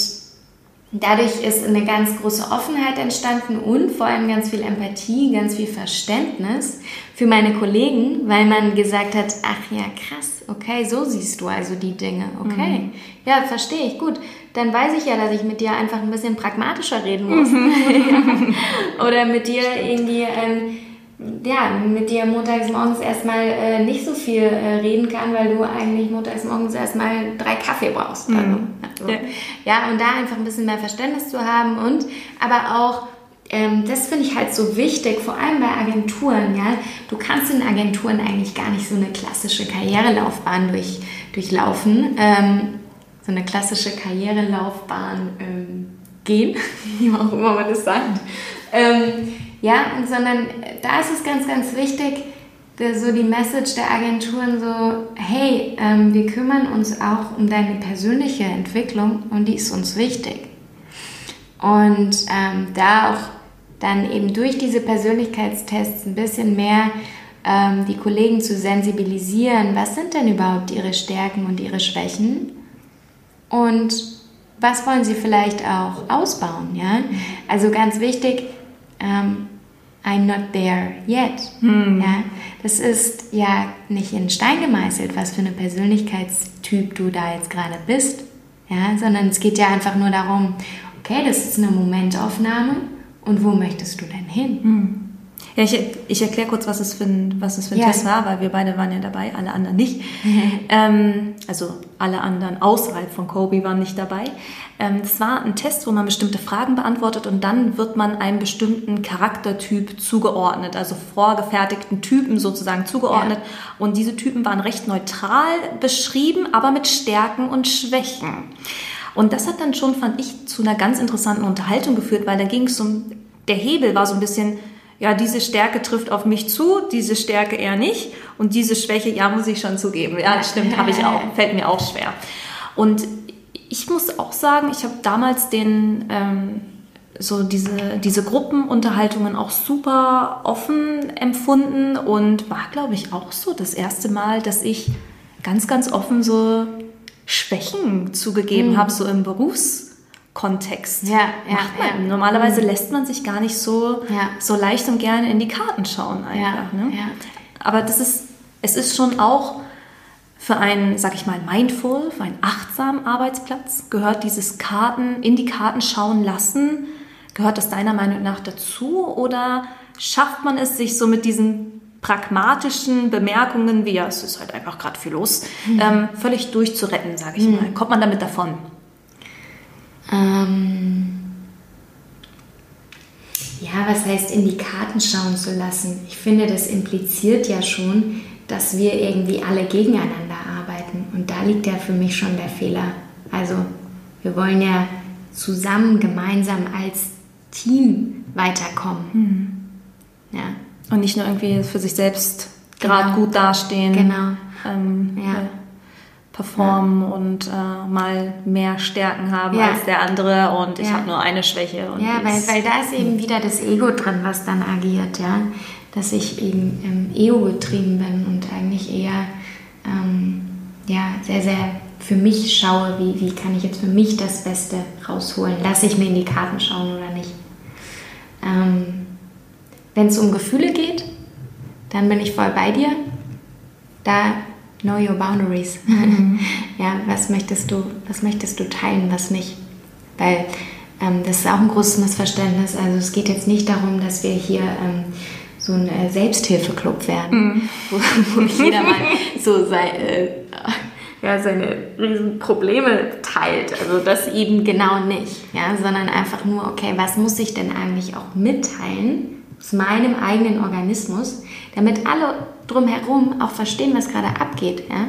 dadurch ist eine ganz große Offenheit entstanden und vor allem ganz viel Empathie, ganz viel Verständnis für meine Kollegen, weil man gesagt hat, ach ja, krass, okay, so siehst du also die Dinge, okay. Mhm. Ja, verstehe ich, gut. Dann weiß ich ja, dass ich mit dir einfach ein bisschen pragmatischer reden muss. <laughs> Mhm. Oder mit dir irgendwie... Ähm, ja, mit dir montags morgens erstmal äh, nicht so viel äh, reden kann, weil du eigentlich montags morgens erstmal drei Kaffee brauchst. Mhm. Also, ja. ja, und da einfach ein bisschen mehr Verständnis zu haben und aber auch ähm, das finde ich halt so wichtig, vor allem bei Agenturen, ja. Du kannst in Agenturen eigentlich gar nicht so eine klassische Karrierelaufbahn durch, durchlaufen. Ähm, so eine klassische Karrierelaufbahn ähm, gehen, <laughs> wie auch immer man das sagt. Ähm, ja, und sondern da ist es ganz, ganz wichtig, so die Message der Agenturen so, hey, ähm, wir kümmern uns auch um deine persönliche Entwicklung und die ist uns wichtig. Und ähm, da auch dann eben durch diese Persönlichkeitstests ein bisschen mehr ähm, die Kollegen zu sensibilisieren, was sind denn überhaupt ihre Stärken und ihre Schwächen und was wollen sie vielleicht auch ausbauen. Ja? Also ganz wichtig, ähm, I'm not there yet. Hm. Ja, das ist ja nicht in Stein gemeißelt, was für eine Persönlichkeitstyp du da jetzt gerade bist, ja, sondern es geht ja einfach nur darum, okay, das ist eine Momentaufnahme und wo möchtest du denn hin? Hm. Ja, ich, ich erkläre kurz, was es für ein, was es für ein ja. Test war, weil wir beide waren ja dabei, alle anderen nicht. <laughs> ähm, also alle anderen außerhalb von Kobe waren nicht dabei. Ähm, das war ein Test, wo man bestimmte Fragen beantwortet und dann wird man einem bestimmten Charaktertyp zugeordnet, also vorgefertigten Typen sozusagen zugeordnet. Ja. Und diese Typen waren recht neutral beschrieben, aber mit Stärken und Schwächen. Und das hat dann schon, fand ich, zu einer ganz interessanten Unterhaltung geführt, weil da ging es um, der Hebel war so ein bisschen, ja, diese Stärke trifft auf mich zu, diese Stärke eher nicht und diese Schwäche, ja, muss ich schon zugeben. Ja, stimmt, habe ich auch, <laughs> fällt mir auch schwer. Und ich muss auch sagen, ich habe damals den, ähm, so diese, diese Gruppenunterhaltungen auch super offen empfunden und war, glaube ich, auch so das erste Mal, dass ich ganz, ganz offen so Schwächen zugegeben mhm. habe, so im Berufs- Kontext. Ja, ja, ja. Normalerweise mhm. lässt man sich gar nicht so, so leicht und gerne in die Karten schauen einfach. Ne? Aber das ist, es ist schon auch für einen, sag ich mal, mindful, für einen achtsamen Arbeitsplatz gehört dieses Karten, in die Karten schauen lassen, gehört das deiner Meinung nach dazu oder schafft man es, sich so mit diesen pragmatischen Bemerkungen wie, ja, es ist halt einfach gerade viel los, mhm. ähm, völlig durchzuretten, sage ich mhm. mal. Kommt man damit davon? Ähm ja, was heißt in die Karten schauen zu lassen? Ich finde, das impliziert ja schon, dass wir irgendwie alle gegeneinander arbeiten. Und da liegt ja für mich schon der Fehler. Also wir wollen ja zusammen, gemeinsam als Team weiterkommen. Mhm. Ja. Und nicht nur irgendwie für sich selbst gerade genau. gut dastehen. Genau. Ähm, ja. ja performen ja. und äh, mal mehr Stärken haben ja. als der andere und ich ja. habe nur eine Schwäche. ja, weil, weil da ist eben wieder das Ego drin, was dann agiert, ja. Dass ich eben im Ego getrieben bin und eigentlich eher ähm, ja, sehr, sehr für mich schaue, wie, wie kann ich jetzt für mich das Beste rausholen. Lasse ich mir in die Karten schauen oder nicht. Ähm, Wenn es um Gefühle geht, dann bin ich voll bei dir. Da Know your boundaries. Mhm. <laughs> ja, was möchtest du, was möchtest du teilen, was nicht? Weil ähm, das ist auch ein großes Missverständnis. Also es geht jetzt nicht darum, dass wir hier ähm, so ein äh, Selbsthilfeclub werden, mhm. wo, wo jeder mal <laughs> so sei, äh, ja, seine riesen Probleme teilt. Also das eben genau nicht, ja, sondern einfach nur, okay, was muss ich denn eigentlich auch mitteilen aus meinem eigenen Organismus, damit alle drumherum auch verstehen, was gerade abgeht, ja?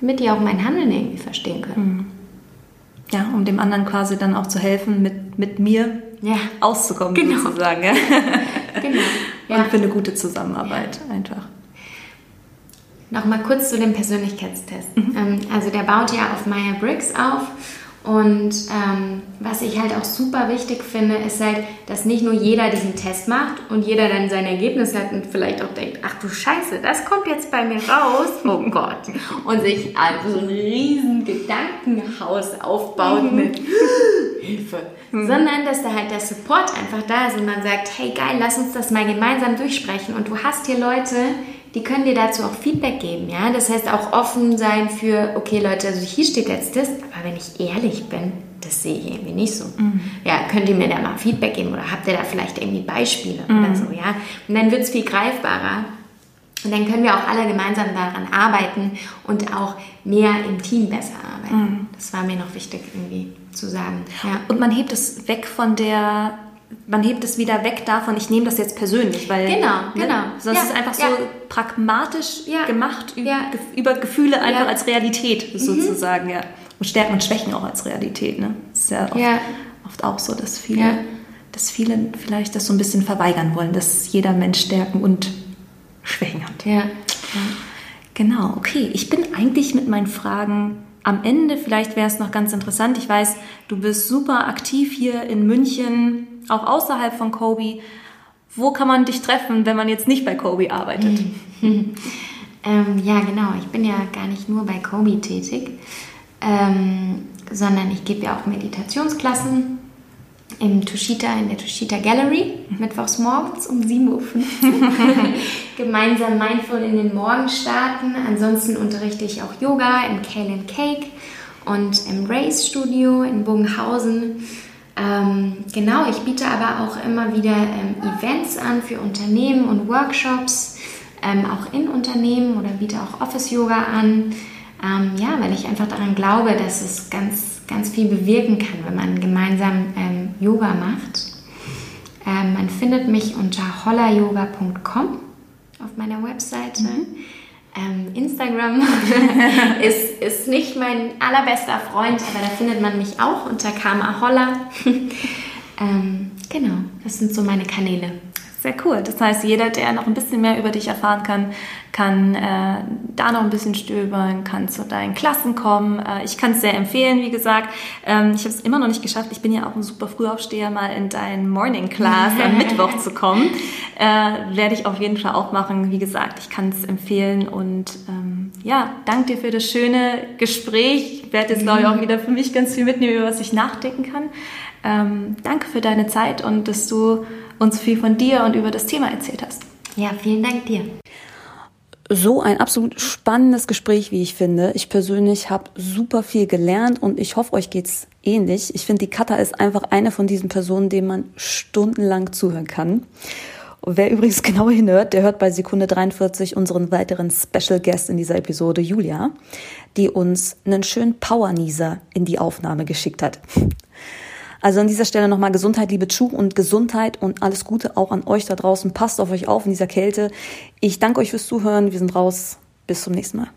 damit die auch mein Handeln irgendwie verstehen können. Mhm. ja, um dem anderen quasi dann auch zu helfen, mit, mit mir ja. auszukommen, genau. sozusagen. Ja. <laughs> genau. Ja. Und für eine gute Zusammenarbeit einfach. Nochmal kurz zu dem Persönlichkeitstest. Mhm. Ähm, also der baut ja auf Meyer-Briggs auf und ähm, was ich halt auch super wichtig finde, ist halt, dass nicht nur jeder diesen Test macht und jeder dann sein Ergebnis hat und vielleicht auch denkt, ach du Scheiße, das kommt jetzt bei mir raus, oh <laughs> Gott. Und sich also so ein riesen Gedankenhaus aufbaut mhm. mit <laughs> Hilfe. Mhm. Sondern, dass da halt der Support einfach da ist und man sagt, hey geil, lass uns das mal gemeinsam durchsprechen. Und du hast hier Leute, die können dir dazu auch Feedback geben, ja. Das heißt auch offen sein für, okay Leute, also hier steht jetzt das, aber wenn ich ehrlich bin, das sehe ich irgendwie nicht so. Mhm. Ja, könnt ihr mir da mal Feedback geben oder habt ihr da vielleicht irgendwie Beispiele mhm. oder so, ja. Und dann wird es viel greifbarer. Und dann können wir auch alle gemeinsam daran arbeiten und auch mehr im Team besser arbeiten. Mhm. Das war mir noch wichtig irgendwie zu sagen. Ja. Und man hebt es weg von der man hebt es wieder weg davon, ich nehme das jetzt persönlich, weil genau, ne, genau. sonst ja, ist es einfach ja. so pragmatisch ja. gemacht über, über, Gefühle einfach als Realität mhm. sozusagen, mhm. ja. Und Stärken und Schwächen auch als Realität, ne? Das ist ja oft, oft auch so, dass viele, dass viele vielleicht das so ein bisschen verweigern wollen, dass jeder Mensch Stärken und Schwächen hat. Ja. Genau, okay. Ich bin eigentlich mit meinen Fragen am Ende, vielleicht wäre es noch ganz interessant, ich weiß, du bist super aktiv hier in München, auch außerhalb von Kobe. Wo kann man dich treffen, wenn man jetzt nicht bei Kobe arbeitet? <laughs> ähm, ja, genau. Ich bin ja gar nicht nur bei Kobe tätig, ähm, sondern ich gebe ja auch Meditationsklassen im Tushita, in der Tushita Gallery, mittwochs morgens um 7.15 Uhr. <laughs> Gemeinsam Mindful in den Morgen starten. Ansonsten unterrichte ich auch Yoga im Kale Cake und im Race Studio in Bogenhausen. Ähm, genau, ich biete aber auch immer wieder ähm, Events an für Unternehmen und Workshops, ähm, auch in Unternehmen oder biete auch Office-Yoga an. Ähm, ja, weil ich einfach daran glaube, dass es ganz, ganz viel bewirken kann, wenn man gemeinsam ähm, Yoga macht. Ähm, man findet mich unter hollayoga.com auf meiner Webseite. Mhm. Ähm, Instagram <laughs> ist, ist nicht mein allerbester Freund, aber da findet man mich auch unter Karma Holla. <laughs> ähm, genau, das sind so meine Kanäle. Sehr cool. Das heißt, jeder, der noch ein bisschen mehr über dich erfahren kann, kann äh, da noch ein bisschen stöbern, kann zu deinen Klassen kommen. Äh, ich kann es sehr empfehlen, wie gesagt. Ähm, ich habe es immer noch nicht geschafft. Ich bin ja auch ein super Frühaufsteher, mal in deinen Morning Class am <laughs> Mittwoch zu kommen. Äh, werde ich auf jeden Fall auch machen. Wie gesagt, ich kann es empfehlen und ähm, ja, danke dir für das schöne Gespräch. Ich werde jetzt, glaube ich, auch wieder für mich ganz viel mitnehmen, über was ich nachdenken kann. Ähm, danke für deine Zeit und dass du uns viel von dir und über das Thema erzählt hast. Ja, vielen Dank dir. So ein absolut spannendes Gespräch, wie ich finde. Ich persönlich habe super viel gelernt und ich hoffe, euch geht's ähnlich. Ich finde, die Kata ist einfach eine von diesen Personen, denen man stundenlang zuhören kann. Und wer übrigens <laughs> genauer hinhört, der hört bei Sekunde 43 unseren weiteren Special Guest in dieser Episode, Julia, die uns einen schönen Power-Nieser in die Aufnahme geschickt hat. Also an dieser Stelle nochmal Gesundheit, liebe Chu und Gesundheit und alles Gute auch an euch da draußen. Passt auf euch auf in dieser Kälte. Ich danke euch fürs Zuhören. Wir sind raus. Bis zum nächsten Mal.